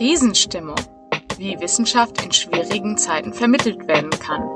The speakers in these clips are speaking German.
Krisenstimmung. Wie Wissenschaft in schwierigen Zeiten vermittelt werden kann.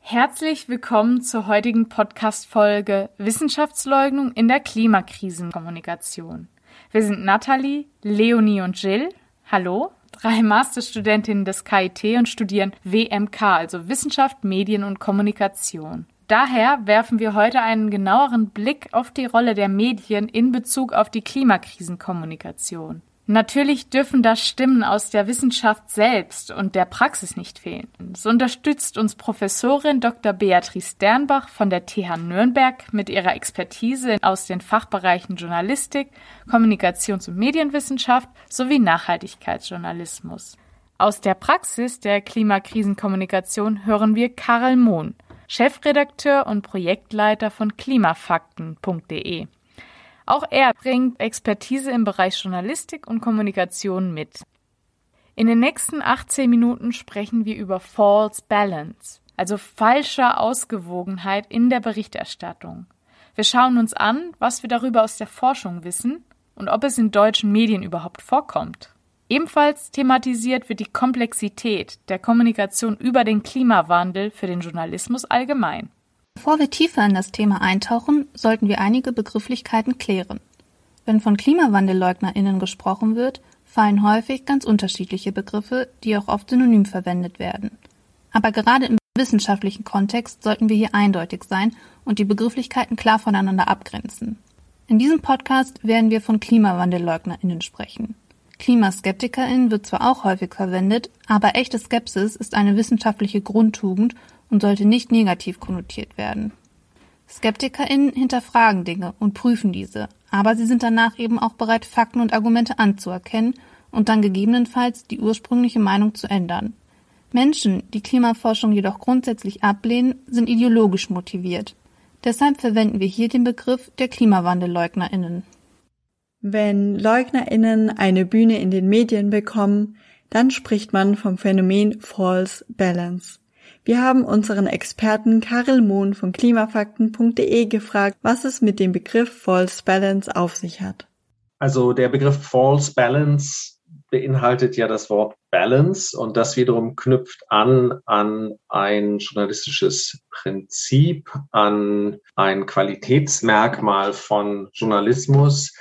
Herzlich willkommen zur heutigen Podcast-Folge Wissenschaftsleugnung in der Klimakrisenkommunikation. Wir sind Nathalie, Leonie und Jill. Hallo. Drei Masterstudentinnen des KIT und studieren WMK, also Wissenschaft, Medien und Kommunikation. Daher werfen wir heute einen genaueren Blick auf die Rolle der Medien in Bezug auf die Klimakrisenkommunikation. Natürlich dürfen da Stimmen aus der Wissenschaft selbst und der Praxis nicht fehlen. So unterstützt uns Professorin Dr. Beatrice Sternbach von der TH Nürnberg mit ihrer Expertise aus den Fachbereichen Journalistik, Kommunikations- und Medienwissenschaft sowie Nachhaltigkeitsjournalismus. Aus der Praxis der Klimakrisenkommunikation hören wir Karel Mohn, Chefredakteur und Projektleiter von klimafakten.de. Auch er bringt Expertise im Bereich Journalistik und Kommunikation mit. In den nächsten 18 Minuten sprechen wir über False Balance, also falscher Ausgewogenheit in der Berichterstattung. Wir schauen uns an, was wir darüber aus der Forschung wissen und ob es in deutschen Medien überhaupt vorkommt. Ebenfalls thematisiert wird die Komplexität der Kommunikation über den Klimawandel für den Journalismus allgemein. Bevor wir tiefer in das Thema eintauchen, sollten wir einige Begrifflichkeiten klären. Wenn von KlimawandelleugnerInnen gesprochen wird, fallen häufig ganz unterschiedliche Begriffe, die auch oft synonym verwendet werden. Aber gerade im wissenschaftlichen Kontext sollten wir hier eindeutig sein und die Begrifflichkeiten klar voneinander abgrenzen. In diesem Podcast werden wir von KlimawandelleugnerInnen sprechen. KlimaskeptikerInnen wird zwar auch häufig verwendet, aber echte Skepsis ist eine wissenschaftliche Grundtugend und sollte nicht negativ konnotiert werden. SkeptikerInnen hinterfragen Dinge und prüfen diese, aber sie sind danach eben auch bereit, Fakten und Argumente anzuerkennen und dann gegebenenfalls die ursprüngliche Meinung zu ändern. Menschen, die Klimaforschung jedoch grundsätzlich ablehnen, sind ideologisch motiviert. Deshalb verwenden wir hier den Begriff der KlimawandelleugnerInnen. Wenn LeugnerInnen eine Bühne in den Medien bekommen, dann spricht man vom Phänomen False Balance. Wir haben unseren Experten Karel Mohn von klimafakten.de gefragt, was es mit dem Begriff False Balance auf sich hat. Also der Begriff False Balance beinhaltet ja das Wort Balance und das wiederum knüpft an an ein journalistisches Prinzip, an ein Qualitätsmerkmal von Journalismus,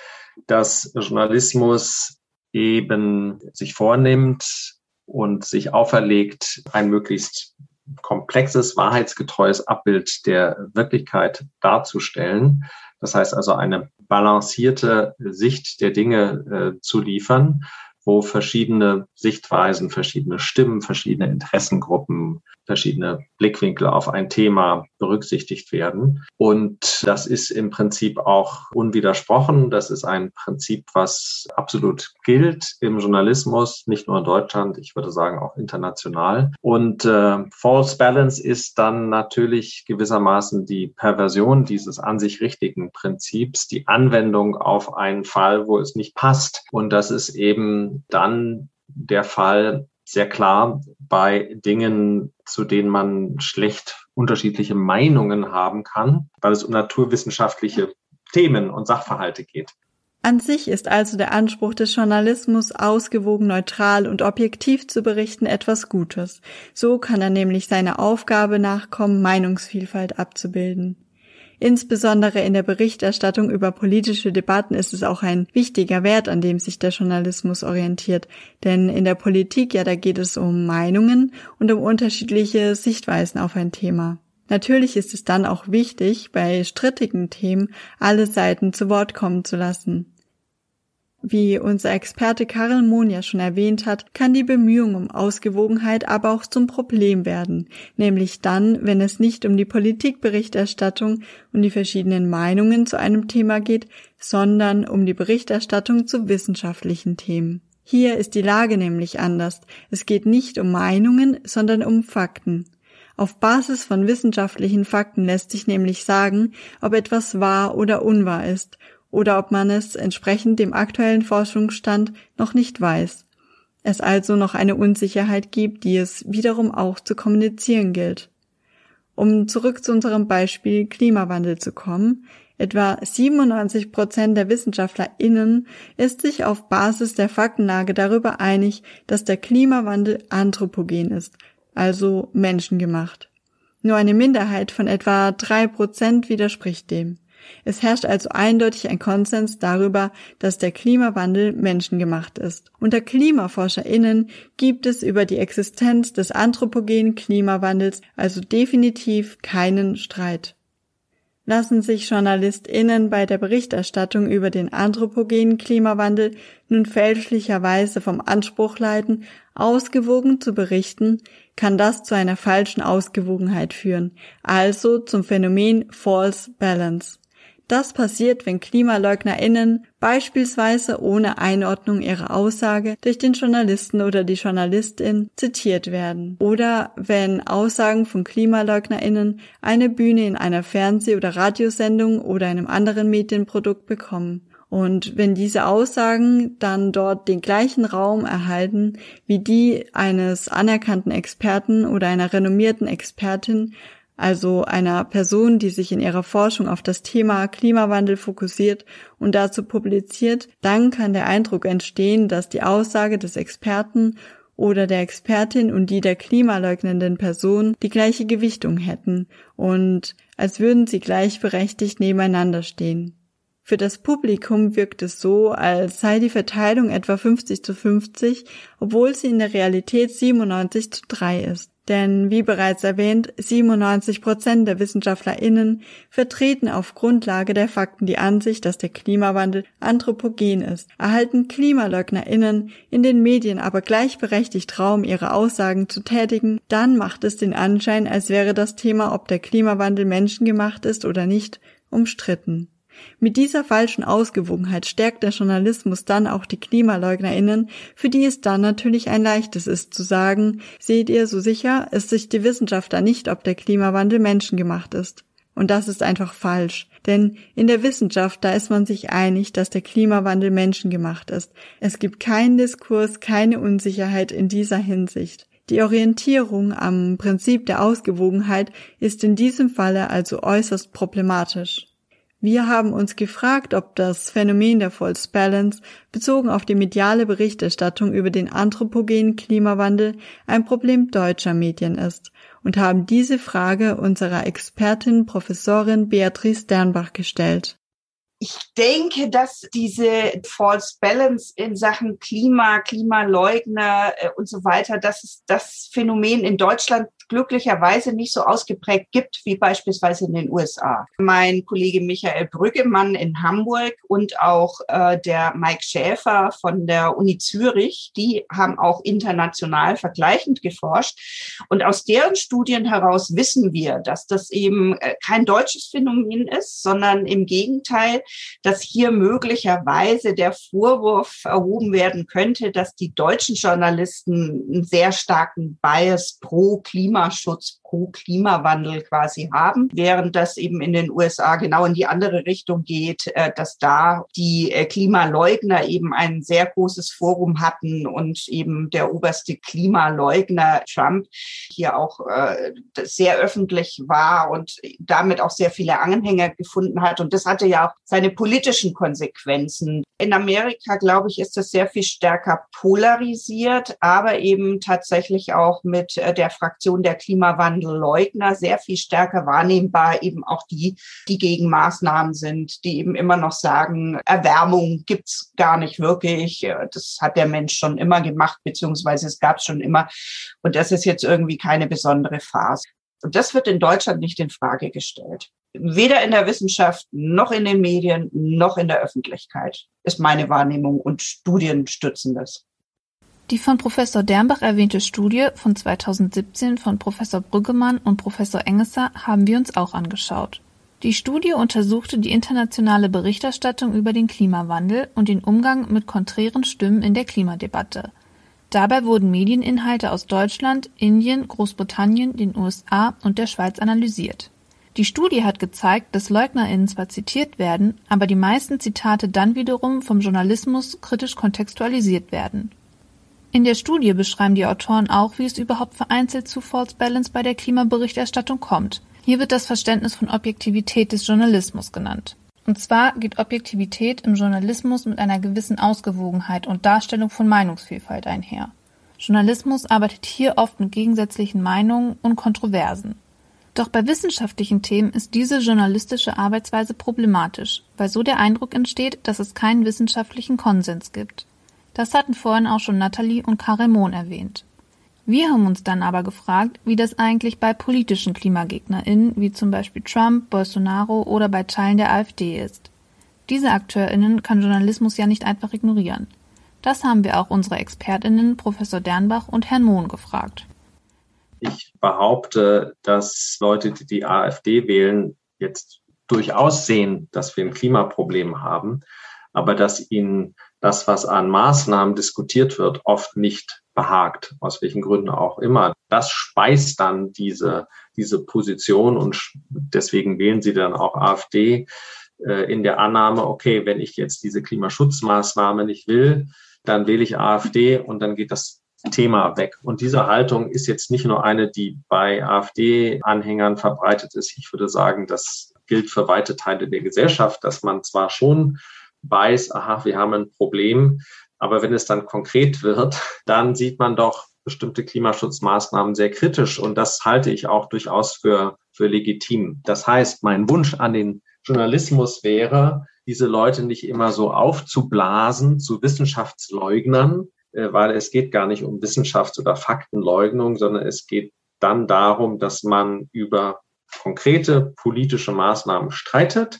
dass Journalismus eben sich vornimmt und sich auferlegt, ein möglichst komplexes, wahrheitsgetreues Abbild der Wirklichkeit darzustellen. Das heißt also eine balancierte Sicht der Dinge äh, zu liefern, wo verschiedene Sichtweisen, verschiedene Stimmen, verschiedene Interessengruppen, verschiedene Blickwinkel auf ein Thema berücksichtigt werden. Und das ist im Prinzip auch unwidersprochen. Das ist ein Prinzip, was absolut gilt im Journalismus, nicht nur in Deutschland, ich würde sagen auch international. Und äh, False Balance ist dann natürlich gewissermaßen die Perversion dieses an sich richtigen Prinzips, die Anwendung auf einen Fall, wo es nicht passt. Und das ist eben dann der Fall, sehr klar bei Dingen, zu denen man schlecht unterschiedliche Meinungen haben kann, weil es um naturwissenschaftliche Themen und Sachverhalte geht. An sich ist also der Anspruch des Journalismus, ausgewogen, neutral und objektiv zu berichten, etwas Gutes. So kann er nämlich seiner Aufgabe nachkommen, Meinungsvielfalt abzubilden. Insbesondere in der Berichterstattung über politische Debatten ist es auch ein wichtiger Wert, an dem sich der Journalismus orientiert. Denn in der Politik, ja, da geht es um Meinungen und um unterschiedliche Sichtweisen auf ein Thema. Natürlich ist es dann auch wichtig, bei strittigen Themen alle Seiten zu Wort kommen zu lassen. Wie unser Experte Karel Mohn ja schon erwähnt hat, kann die Bemühung um Ausgewogenheit aber auch zum Problem werden, nämlich dann, wenn es nicht um die Politikberichterstattung und die verschiedenen Meinungen zu einem Thema geht, sondern um die Berichterstattung zu wissenschaftlichen Themen. Hier ist die Lage nämlich anders. Es geht nicht um Meinungen, sondern um Fakten. Auf Basis von wissenschaftlichen Fakten lässt sich nämlich sagen, ob etwas wahr oder unwahr ist oder ob man es entsprechend dem aktuellen Forschungsstand noch nicht weiß. Es also noch eine Unsicherheit gibt, die es wiederum auch zu kommunizieren gilt. Um zurück zu unserem Beispiel Klimawandel zu kommen, etwa 97 Prozent der WissenschaftlerInnen ist sich auf Basis der Faktenlage darüber einig, dass der Klimawandel anthropogen ist, also menschengemacht. Nur eine Minderheit von etwa drei Prozent widerspricht dem. Es herrscht also eindeutig ein Konsens darüber, dass der Klimawandel menschengemacht ist. Unter KlimaforscherInnen gibt es über die Existenz des anthropogenen Klimawandels also definitiv keinen Streit. Lassen sich JournalistInnen bei der Berichterstattung über den anthropogenen Klimawandel nun fälschlicherweise vom Anspruch leiten, ausgewogen zu berichten, kann das zu einer falschen Ausgewogenheit führen, also zum Phänomen False Balance. Das passiert, wenn KlimaleugnerInnen beispielsweise ohne Einordnung ihrer Aussage durch den Journalisten oder die Journalistin zitiert werden oder wenn Aussagen von KlimaleugnerInnen eine Bühne in einer Fernseh- oder Radiosendung oder einem anderen Medienprodukt bekommen. Und wenn diese Aussagen dann dort den gleichen Raum erhalten wie die eines anerkannten Experten oder einer renommierten Expertin, also einer Person, die sich in ihrer Forschung auf das Thema Klimawandel fokussiert und dazu publiziert, dann kann der Eindruck entstehen, dass die Aussage des Experten oder der Expertin und die der klimaleugnenden Person die gleiche Gewichtung hätten und als würden sie gleichberechtigt nebeneinander stehen. Für das Publikum wirkt es so, als sei die Verteilung etwa 50 zu 50, obwohl sie in der Realität 97 zu 3 ist. Denn wie bereits erwähnt, 97 Prozent der WissenschaftlerInnen vertreten auf Grundlage der Fakten die Ansicht, dass der Klimawandel anthropogen ist. Erhalten KlimaleugnerInnen in den Medien aber gleichberechtigt Raum, ihre Aussagen zu tätigen, dann macht es den Anschein, als wäre das Thema, ob der Klimawandel menschengemacht ist oder nicht, umstritten. Mit dieser falschen Ausgewogenheit stärkt der Journalismus dann auch die KlimaleugnerInnen, für die es dann natürlich ein leichtes ist zu sagen, seht ihr, so sicher ist sich die Wissenschaftler nicht, ob der Klimawandel menschengemacht ist. Und das ist einfach falsch. Denn in der Wissenschaft, da ist man sich einig, dass der Klimawandel menschengemacht ist. Es gibt keinen Diskurs, keine Unsicherheit in dieser Hinsicht. Die Orientierung am Prinzip der Ausgewogenheit ist in diesem Falle also äußerst problematisch. Wir haben uns gefragt, ob das Phänomen der False Balance bezogen auf die mediale Berichterstattung über den anthropogenen Klimawandel ein Problem deutscher Medien ist und haben diese Frage unserer Expertin Professorin Beatrice Sternbach gestellt. Ich denke, dass diese False Balance in Sachen Klima, Klimaleugner äh, und so weiter, dass es das Phänomen in Deutschland glücklicherweise nicht so ausgeprägt gibt wie beispielsweise in den USA. Mein Kollege Michael Brüggemann in Hamburg und auch äh, der Mike Schäfer von der Uni Zürich, die haben auch international vergleichend geforscht. Und aus deren Studien heraus wissen wir, dass das eben äh, kein deutsches Phänomen ist, sondern im Gegenteil, dass hier möglicherweise der Vorwurf erhoben werden könnte, dass die deutschen Journalisten einen sehr starken Bias pro Klima Klimaschutz, pro Klimawandel quasi haben, während das eben in den USA genau in die andere Richtung geht, äh, dass da die äh, Klimaleugner eben ein sehr großes Forum hatten und eben der oberste Klimaleugner Trump hier auch äh, sehr öffentlich war und damit auch sehr viele Anhänger gefunden hat. Und das hatte ja auch seine politischen Konsequenzen. In Amerika, glaube ich, ist das sehr viel stärker polarisiert, aber eben tatsächlich auch mit der Fraktion der Klimawandelleugner sehr viel stärker wahrnehmbar, eben auch die, die gegen Maßnahmen sind, die eben immer noch sagen, Erwärmung gibt's gar nicht wirklich. Das hat der Mensch schon immer gemacht, beziehungsweise es gab schon immer. Und das ist jetzt irgendwie keine besondere Phase. Und das wird in Deutschland nicht in Frage gestellt. Weder in der Wissenschaft noch in den Medien noch in der Öffentlichkeit ist meine Wahrnehmung und Studien stützen das. Die von Professor Dernbach erwähnte Studie von 2017 von Professor Brüggemann und Professor Engesser haben wir uns auch angeschaut. Die Studie untersuchte die internationale Berichterstattung über den Klimawandel und den Umgang mit konträren Stimmen in der Klimadebatte. Dabei wurden Medieninhalte aus Deutschland, Indien, Großbritannien, den USA und der Schweiz analysiert. Die Studie hat gezeigt, dass LeugnerInnen zwar zitiert werden, aber die meisten Zitate dann wiederum vom Journalismus kritisch kontextualisiert werden In der Studie beschreiben die Autoren auch, wie es überhaupt vereinzelt zu False Balance bei der Klimaberichterstattung kommt. Hier wird das Verständnis von Objektivität des Journalismus genannt. Und zwar geht Objektivität im Journalismus mit einer gewissen Ausgewogenheit und Darstellung von Meinungsvielfalt einher. Journalismus arbeitet hier oft mit gegensätzlichen Meinungen und Kontroversen. Doch bei wissenschaftlichen Themen ist diese journalistische Arbeitsweise problematisch, weil so der Eindruck entsteht, dass es keinen wissenschaftlichen Konsens gibt. Das hatten vorhin auch schon Nathalie und Karel Mohn erwähnt. Wir haben uns dann aber gefragt, wie das eigentlich bei politischen KlimagegnerInnen, wie zum Beispiel Trump, Bolsonaro oder bei Teilen der AfD ist. Diese AkteurInnen kann Journalismus ja nicht einfach ignorieren. Das haben wir auch unsere ExpertInnen Professor Dernbach und Herrn Mohn gefragt. Ich behaupte, dass Leute, die die AfD wählen, jetzt durchaus sehen, dass wir ein Klimaproblem haben, aber dass ihnen das, was an Maßnahmen diskutiert wird, oft nicht behagt, aus welchen Gründen auch immer. Das speist dann diese, diese Position und deswegen wählen sie dann auch AfD äh, in der Annahme, okay, wenn ich jetzt diese Klimaschutzmaßnahme nicht will, dann wähle ich AfD und dann geht das Thema weg. Und diese Haltung ist jetzt nicht nur eine, die bei AfD-Anhängern verbreitet ist. Ich würde sagen, das gilt für weite Teile der Gesellschaft, dass man zwar schon weiß, aha, wir haben ein Problem, aber wenn es dann konkret wird, dann sieht man doch bestimmte Klimaschutzmaßnahmen sehr kritisch. Und das halte ich auch durchaus für, für legitim. Das heißt, mein Wunsch an den Journalismus wäre, diese Leute nicht immer so aufzublasen zu Wissenschaftsleugnern, äh, weil es geht gar nicht um Wissenschafts- oder Faktenleugnung, sondern es geht dann darum, dass man über konkrete politische Maßnahmen streitet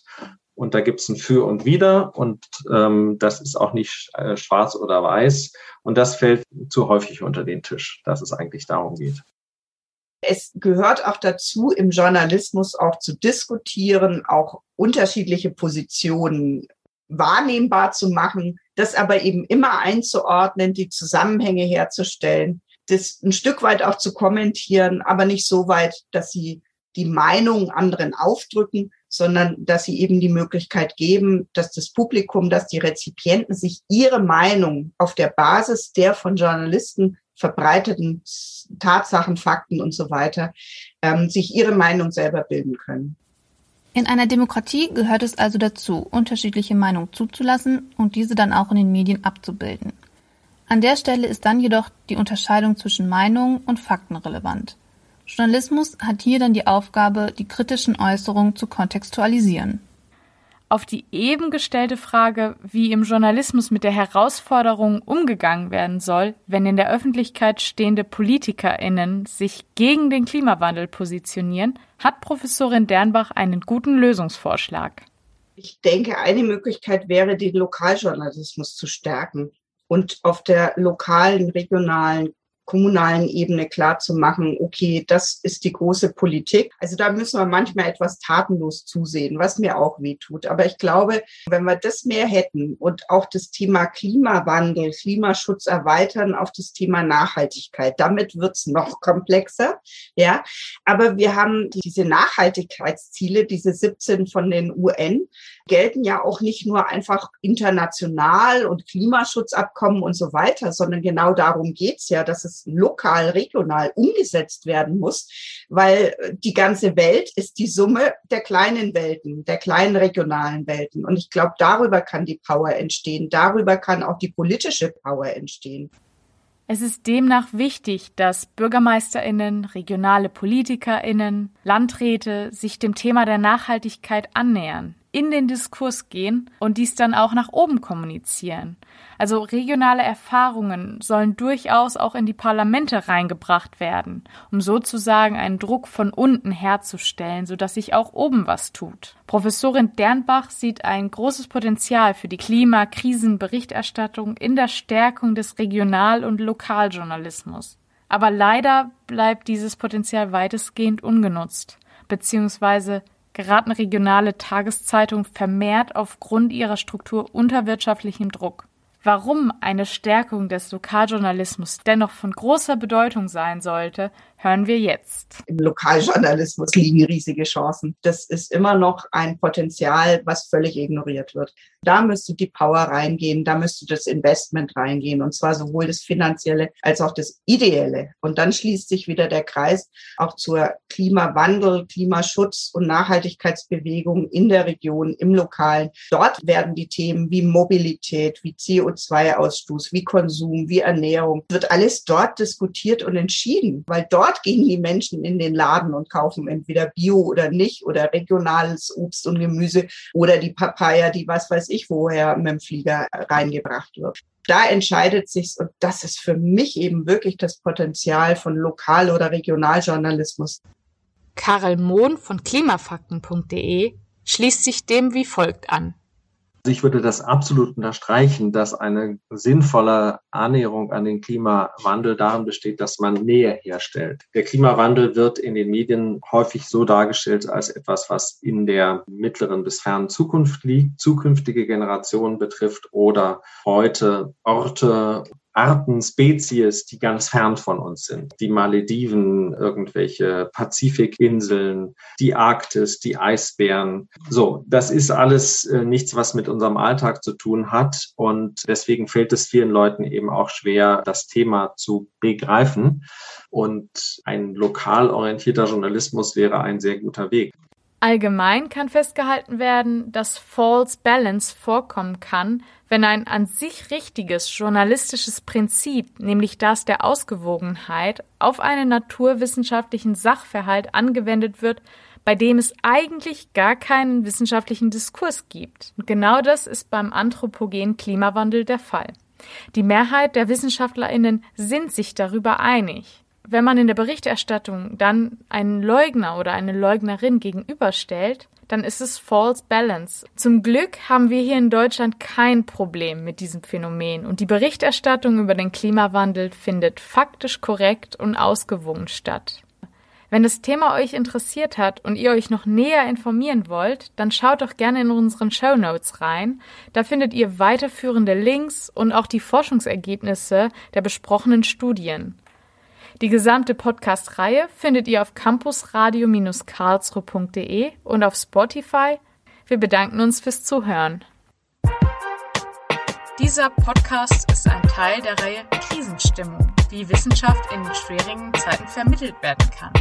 und da gibt es ein Für und Wider und ähm, das ist auch nicht äh, schwarz oder weiß. Und das fällt zu häufig unter den Tisch, dass es eigentlich darum geht. Es gehört auch dazu, im Journalismus auch zu diskutieren, auch unterschiedliche Positionen wahrnehmbar zu machen, das aber eben immer einzuordnen, die Zusammenhänge herzustellen, das ein Stück weit auch zu kommentieren, aber nicht so weit, dass sie die Meinung anderen aufdrücken, sondern dass sie eben die Möglichkeit geben, dass das Publikum, dass die Rezipienten sich ihre Meinung auf der Basis der von Journalisten verbreiteten Tatsachen, Fakten und so weiter, ähm, sich ihre Meinung selber bilden können. In einer Demokratie gehört es also dazu, unterschiedliche Meinungen zuzulassen und diese dann auch in den Medien abzubilden. An der Stelle ist dann jedoch die Unterscheidung zwischen Meinungen und Fakten relevant. Journalismus hat hier dann die Aufgabe, die kritischen Äußerungen zu kontextualisieren. Auf die eben gestellte Frage, wie im Journalismus mit der Herausforderung umgegangen werden soll, wenn in der Öffentlichkeit stehende PolitikerInnen sich gegen den Klimawandel positionieren, hat Professorin Dernbach einen guten Lösungsvorschlag. Ich denke, eine Möglichkeit wäre, den Lokaljournalismus zu stärken und auf der lokalen, regionalen kommunalen Ebene klar zu machen, okay, das ist die große Politik. Also da müssen wir manchmal etwas tatenlos zusehen, was mir auch weh tut. Aber ich glaube, wenn wir das mehr hätten und auch das Thema Klimawandel, Klimaschutz erweitern auf das Thema Nachhaltigkeit, damit wird's noch komplexer. Ja, aber wir haben diese Nachhaltigkeitsziele, diese 17 von den UN, gelten ja auch nicht nur einfach international und Klimaschutzabkommen und so weiter, sondern genau darum geht's ja, dass es lokal, regional umgesetzt werden muss, weil die ganze Welt ist die Summe der kleinen Welten, der kleinen regionalen Welten. Und ich glaube, darüber kann die Power entstehen, darüber kann auch die politische Power entstehen. Es ist demnach wichtig, dass Bürgermeisterinnen, regionale Politikerinnen, Landräte sich dem Thema der Nachhaltigkeit annähern in den Diskurs gehen und dies dann auch nach oben kommunizieren. Also regionale Erfahrungen sollen durchaus auch in die Parlamente reingebracht werden, um sozusagen einen Druck von unten herzustellen, sodass sich auch oben was tut. Professorin Dernbach sieht ein großes Potenzial für die Klimakrisenberichterstattung in der Stärkung des Regional- und Lokaljournalismus. Aber leider bleibt dieses Potenzial weitestgehend ungenutzt, beziehungsweise geraten regionale Tageszeitungen vermehrt aufgrund ihrer Struktur unter wirtschaftlichem Druck. Warum eine Stärkung des Lokaljournalismus dennoch von großer Bedeutung sein sollte, hören wir jetzt. Im Lokaljournalismus liegen riesige Chancen. Das ist immer noch ein Potenzial, was völlig ignoriert wird. Da müsste die Power reingehen, da müsste das Investment reingehen und zwar sowohl das finanzielle als auch das ideelle. Und dann schließt sich wieder der Kreis auch zur Klimawandel, Klimaschutz und Nachhaltigkeitsbewegung in der Region, im Lokalen. Dort werden die Themen wie Mobilität, wie CO2-Ausstoß, wie Konsum, wie Ernährung, wird alles dort diskutiert und entschieden, weil dort gehen die Menschen in den Laden und kaufen entweder Bio oder nicht oder regionales Obst und Gemüse oder die Papaya, die was weiß ich woher mit dem Flieger reingebracht wird. Da entscheidet sich's und das ist für mich eben wirklich das Potenzial von Lokal- oder Regionaljournalismus. Karel Mohn von klimafakten.de schließt sich dem wie folgt an. Ich würde das absolut unterstreichen, dass eine sinnvolle Annäherung an den Klimawandel darin besteht, dass man Nähe herstellt. Der Klimawandel wird in den Medien häufig so dargestellt als etwas, was in der mittleren bis fernen Zukunft liegt, zukünftige Generationen betrifft oder heute Orte Arten, Spezies, die ganz fern von uns sind. Die Malediven, irgendwelche Pazifikinseln, die Arktis, die Eisbären. So, das ist alles äh, nichts, was mit unserem Alltag zu tun hat. Und deswegen fällt es vielen Leuten eben auch schwer, das Thema zu begreifen. Und ein lokal orientierter Journalismus wäre ein sehr guter Weg. Allgemein kann festgehalten werden, dass False Balance vorkommen kann, wenn ein an sich richtiges journalistisches Prinzip, nämlich das der Ausgewogenheit, auf einen naturwissenschaftlichen Sachverhalt angewendet wird, bei dem es eigentlich gar keinen wissenschaftlichen Diskurs gibt. Und genau das ist beim anthropogenen Klimawandel der Fall. Die Mehrheit der Wissenschaftlerinnen sind sich darüber einig wenn man in der Berichterstattung dann einen Leugner oder eine Leugnerin gegenüberstellt, dann ist es false balance. Zum Glück haben wir hier in Deutschland kein Problem mit diesem Phänomen und die Berichterstattung über den Klimawandel findet faktisch korrekt und ausgewogen statt. Wenn das Thema euch interessiert hat und ihr euch noch näher informieren wollt, dann schaut doch gerne in unseren Show Notes rein. Da findet ihr weiterführende Links und auch die Forschungsergebnisse der besprochenen Studien. Die gesamte Podcast-Reihe findet ihr auf campusradio-karlsruhe.de und auf Spotify. Wir bedanken uns fürs Zuhören. Dieser Podcast ist ein Teil der Reihe Krisenstimmung, wie Wissenschaft in schwierigen Zeiten vermittelt werden kann.